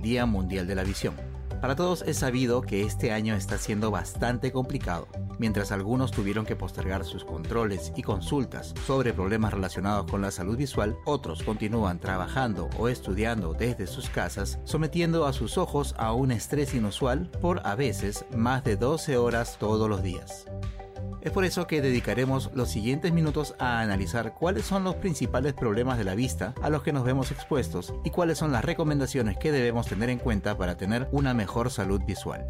Día Mundial de la Visión. Para todos es sabido que este año está siendo bastante complicado. Mientras algunos tuvieron que postergar sus controles y consultas sobre problemas relacionados con la salud visual, otros continúan trabajando o estudiando desde sus casas, sometiendo a sus ojos a un estrés inusual por a veces más de 12 horas todos los días. Es por eso que dedicaremos los siguientes minutos a analizar cuáles son los principales problemas de la vista a los que nos vemos expuestos y cuáles son las recomendaciones que debemos tener en cuenta para tener una mejor salud visual.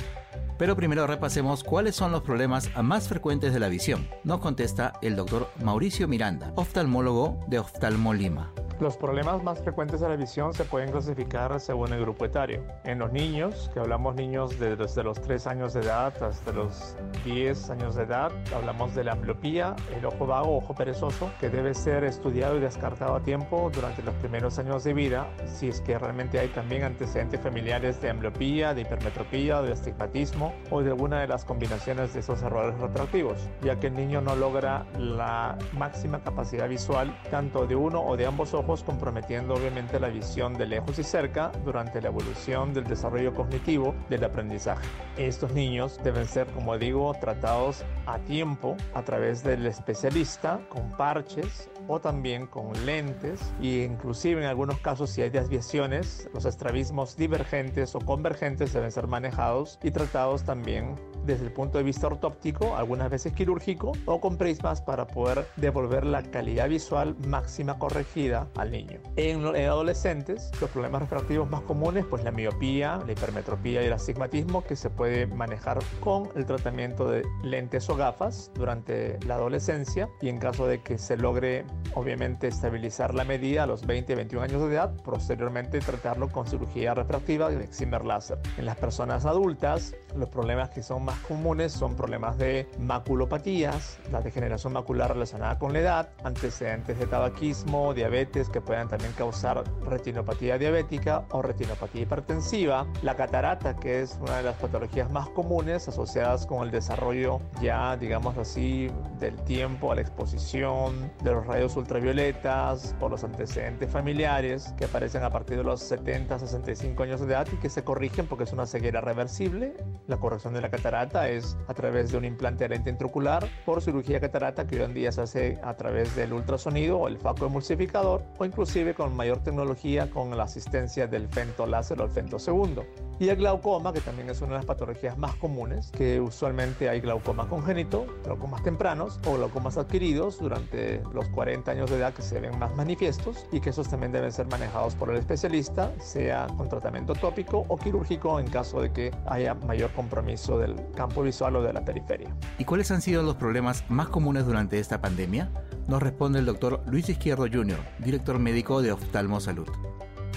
Pero primero repasemos cuáles son los problemas más frecuentes de la visión. Nos contesta el doctor Mauricio Miranda, oftalmólogo de Oftalmolima. Los problemas más frecuentes de la visión se pueden clasificar según el grupo etario. En los niños, que hablamos niños desde los 3 años de edad hasta los 10 años de edad, hablamos de la ambliopía, el ojo vago, ojo perezoso, que debe ser estudiado y descartado a tiempo durante los primeros años de vida, si es que realmente hay también antecedentes familiares de ambliopía, de hipermetropía, de astigmatismo o de alguna de las combinaciones de esos errores retroactivos, ya que el niño no logra la máxima capacidad visual tanto de uno o de ambos ojos comprometiendo obviamente la visión de lejos y cerca durante la evolución del desarrollo cognitivo del aprendizaje. Estos niños deben ser, como digo, tratados a tiempo a través del especialista con parches o también con lentes e inclusive en algunos casos si hay desviaciones, los estrabismos divergentes o convergentes deben ser manejados y tratados también desde el punto de vista ortóptico, algunas veces quirúrgico o con prismas para poder devolver la calidad visual máxima corregida al niño. En, adolescentes, los problemas refractivos más comunes, pues la miopía, la hipermetropía y el astigmatismo, que se puede manejar con el tratamiento de lentes o gafas durante la adolescencia y en caso de que se logre obviamente estabilizar la medida a los 20-21 años de edad, posteriormente tratarlo con cirugía refractiva de excimer láser. En las personas adultas, los problemas que son más comunes son problemas de maculopatías, la degeneración macular relacionada con la edad, antecedentes de tabaquismo, diabetes que puedan también causar retinopatía diabética o retinopatía hipertensiva, la catarata que es una de las patologías más comunes asociadas con el desarrollo ya digamos así del tiempo a la exposición de los rayos ultravioletas por los antecedentes familiares que aparecen a partir de los 70 65 años de edad y que se corrigen porque es una ceguera reversible. La corrección de la catarata es a través de un implante de lente intraocular por cirugía catarata que hoy en día se hace a través del ultrasonido o el faco emulsificador o inclusive con mayor tecnología con la asistencia del fento láser o el fento segundo. Y el glaucoma, que también es una de las patologías más comunes, que usualmente hay glaucoma congénito, glaucomas tempranos o glaucomas adquiridos durante los 40 años de edad que se ven más manifiestos y que esos también deben ser manejados por el especialista, sea con tratamiento tópico o quirúrgico en caso de que haya mayor compromiso del campo visual o de la periferia. ¿Y cuáles han sido los problemas más comunes durante esta pandemia? Nos responde el doctor Luis Izquierdo Jr., director médico de Oftalmo Salud.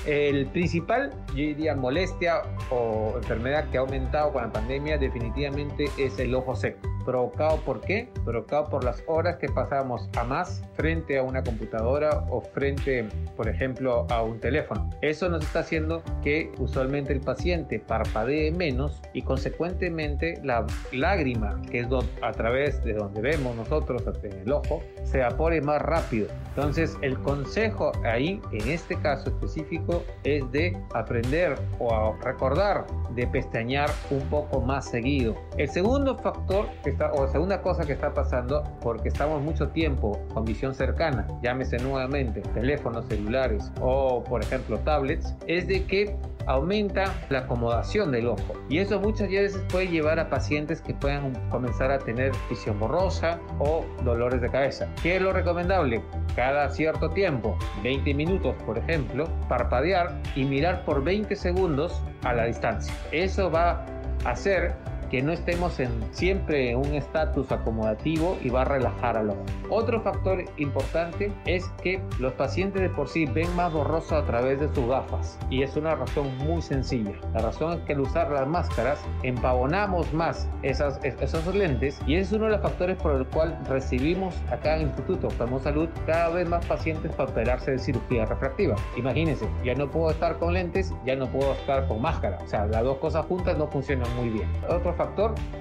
El principal, yo diría, molestia o enfermedad que ha aumentado con la pandemia definitivamente es el ojo seco. ¿Provocado por qué? Provocado por las horas que pasamos a más frente a una computadora o frente, por ejemplo, a un teléfono. Eso nos está haciendo que usualmente el paciente parpadee menos y consecuentemente la lágrima, que es a través de donde vemos nosotros, en el ojo, se evapore más rápido. Entonces, el consejo ahí, en este caso específico, es de aprender o recordar de pestañear un poco más seguido. El segundo factor que o segunda cosa que está pasando, porque estamos mucho tiempo con visión cercana, llámese nuevamente teléfonos celulares o por ejemplo tablets, es de que aumenta la acomodación del ojo y eso muchas veces puede llevar a pacientes que puedan comenzar a tener visión o dolores de cabeza. ¿Qué es lo recomendable? Cada cierto tiempo, 20 minutos por ejemplo, parpadear y mirar por 20 segundos a la distancia. Eso va a hacer que no estemos en siempre un estatus acomodativo y va a relajar al ojo. Otro factor importante es que los pacientes de por sí ven más borroso a través de sus gafas y es una razón muy sencilla. La razón es que al usar las máscaras empavonamos más esas, esos lentes y ese es uno de los factores por el cual recibimos acá en el Instituto Oftalmo Salud cada vez más pacientes para operarse de cirugía refractiva. Imagínense, ya no puedo estar con lentes, ya no puedo estar con máscara. O sea, las dos cosas juntas no funcionan muy bien. Otro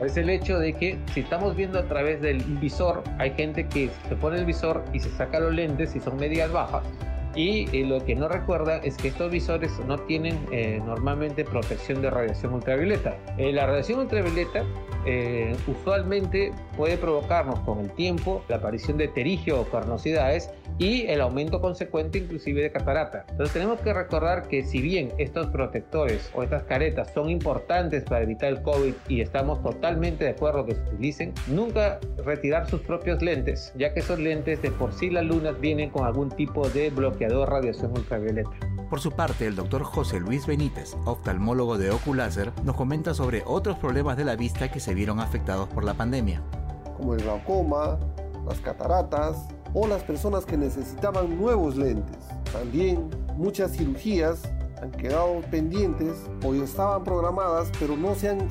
es el hecho de que si estamos viendo a través del visor, hay gente que se pone el visor y se saca los lentes y son medias bajas y eh, lo que no recuerda es que estos visores no tienen eh, normalmente protección de radiación ultravioleta. Eh, la radiación ultravioleta usualmente puede provocarnos con el tiempo la aparición de terigio o carnosidades y el aumento consecuente inclusive de catarata. Entonces tenemos que recordar que si bien estos protectores o estas caretas son importantes para evitar el COVID y estamos totalmente de acuerdo que se utilicen, nunca retirar sus propios lentes, ya que esos lentes de por sí las lunas vienen con algún tipo de bloqueo radiación ultravioleta. Por su parte, el doctor José Luis Benítez, oftalmólogo de Oculáser, nos comenta sobre otros problemas de la vista que se vieron afectados por la pandemia. Como el glaucoma, las cataratas o las personas que necesitaban nuevos lentes. También muchas cirugías han quedado pendientes o estaban programadas pero no se han,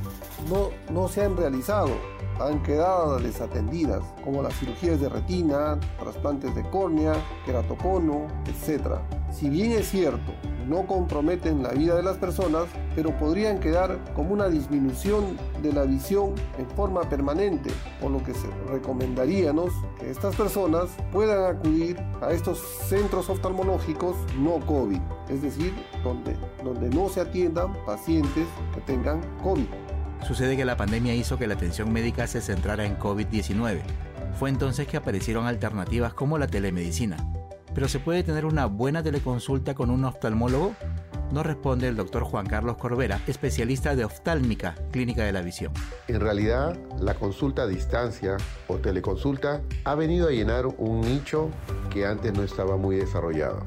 no, no se han realizado han quedado desatendidas, como las cirugías de retina, trasplantes de córnea, queratocono, etc. Si bien es cierto, no comprometen la vida de las personas, pero podrían quedar como una disminución de la visión en forma permanente, por lo que se recomendaríamos que estas personas puedan acudir a estos centros oftalmológicos no COVID, es decir, donde, donde no se atiendan pacientes que tengan COVID. Sucede que la pandemia hizo que la atención médica se centrara en COVID-19. Fue entonces que aparecieron alternativas como la telemedicina. ¿Pero se puede tener una buena teleconsulta con un oftalmólogo? Nos responde el doctor Juan Carlos Corbera, especialista de oftálmica, clínica de la visión. En realidad, la consulta a distancia o teleconsulta ha venido a llenar un nicho que antes no estaba muy desarrollado.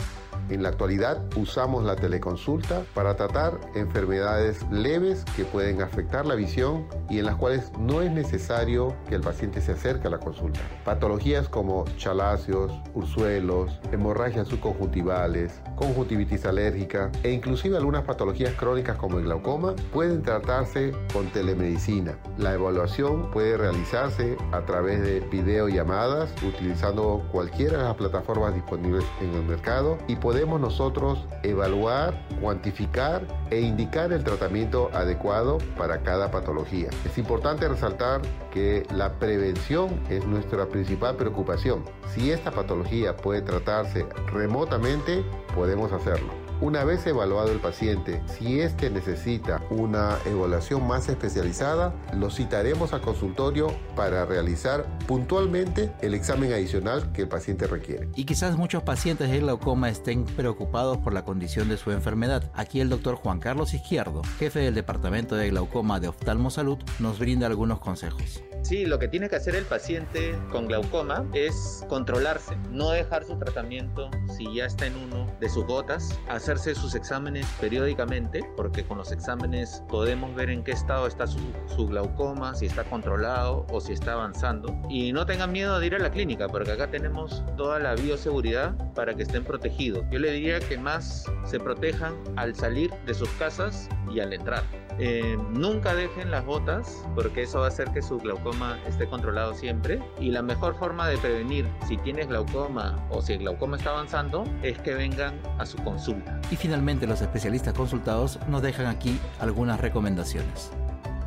En la actualidad usamos la teleconsulta para tratar enfermedades leves que pueden afectar la visión y en las cuales no es necesario que el paciente se acerque a la consulta. Patologías como chalacios, ursuelos, hemorragias subconjuntivales, conjuntivitis alérgica e inclusive algunas patologías crónicas como el glaucoma pueden tratarse con telemedicina. La evaluación puede realizarse a través de videollamadas utilizando cualquiera de las plataformas disponibles en el mercado y podemos nosotros evaluar, cuantificar e indicar el tratamiento adecuado para cada patología. Es importante resaltar que la prevención es nuestra principal preocupación. Si esta patología puede tratarse remotamente, podemos hacerlo. Una vez evaluado el paciente, si éste necesita una evaluación más especializada, lo citaremos al consultorio para realizar puntualmente el examen adicional que el paciente requiere. Y quizás muchos pacientes de glaucoma estén preocupados por la condición de su enfermedad. Aquí el doctor Juan Carlos Izquierdo, jefe del Departamento de Glaucoma de Oftalmo Salud, nos brinda algunos consejos. Sí, lo que tiene que hacer el paciente con glaucoma es controlarse, no dejar su tratamiento si ya está en uno de sus gotas, hacerse sus exámenes periódicamente, porque con los exámenes podemos ver en qué estado está su, glaucoma, si está controlado o si está avanzando. Y no tengan miedo de ir a la clínica, porque acá tenemos toda la bioseguridad para que estén protegidos. Yo le diría que más se protejan al salir de sus casas y al entrar. Eh, nunca dejen las botas porque eso va a hacer que su glaucoma esté controlado siempre. Y la mejor forma de prevenir si tienes glaucoma o si el glaucoma está avanzando es que vengan a su consulta. Y finalmente los especialistas consultados nos dejan aquí algunas recomendaciones.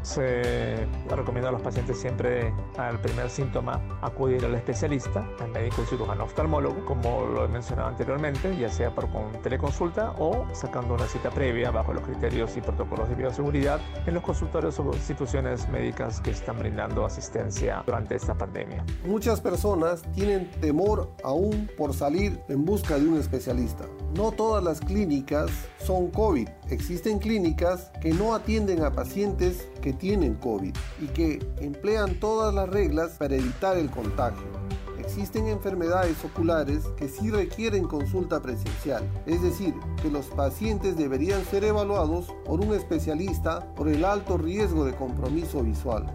Se recomienda a los pacientes siempre al primer síntoma acudir al especialista, al médico cirujano oftalmólogo, como lo he mencionado anteriormente, ya sea por con teleconsulta o sacando una cita previa bajo los criterios y protocolos de bioseguridad en los consultorios o instituciones médicas que están brindando asistencia durante esta pandemia. Muchas personas tienen temor aún por salir en busca de un especialista. No todas las clínicas son COVID. Existen clínicas que no atienden a pacientes que tienen COVID y que emplean todas las reglas para evitar el contagio existen enfermedades oculares que sí requieren consulta presencial, es decir, que los pacientes deberían ser evaluados por un especialista por el alto riesgo de compromiso visual.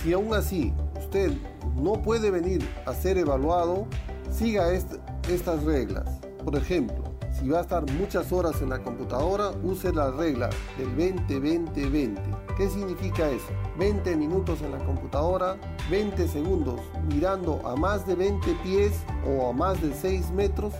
Si aún así usted no puede venir a ser evaluado, siga estas reglas. Por ejemplo, si va a estar muchas horas en la computadora, use la regla del 20-20-20. ¿Qué significa eso? 20 minutos en la computadora, 20 segundos mirando a más de 20 pies o a más de 6 metros.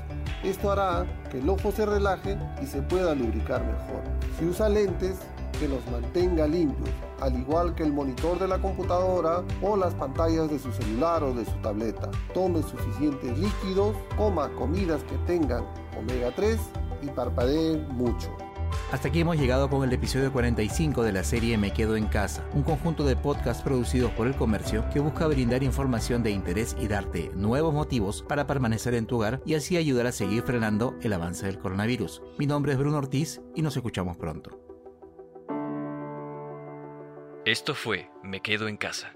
Esto hará que el ojo se relaje y se pueda lubricar mejor. Si usa lentes, que los mantenga limpios, al igual que el monitor de la computadora o las pantallas de su celular o de su tableta. Tome suficientes líquidos, coma comidas que tengan omega 3 y parpadee mucho. Hasta aquí hemos llegado con el episodio 45 de la serie Me Quedo en Casa, un conjunto de podcasts producidos por el comercio que busca brindar información de interés y darte nuevos motivos para permanecer en tu hogar y así ayudar a seguir frenando el avance del coronavirus. Mi nombre es Bruno Ortiz y nos escuchamos pronto. Esto fue Me Quedo en Casa.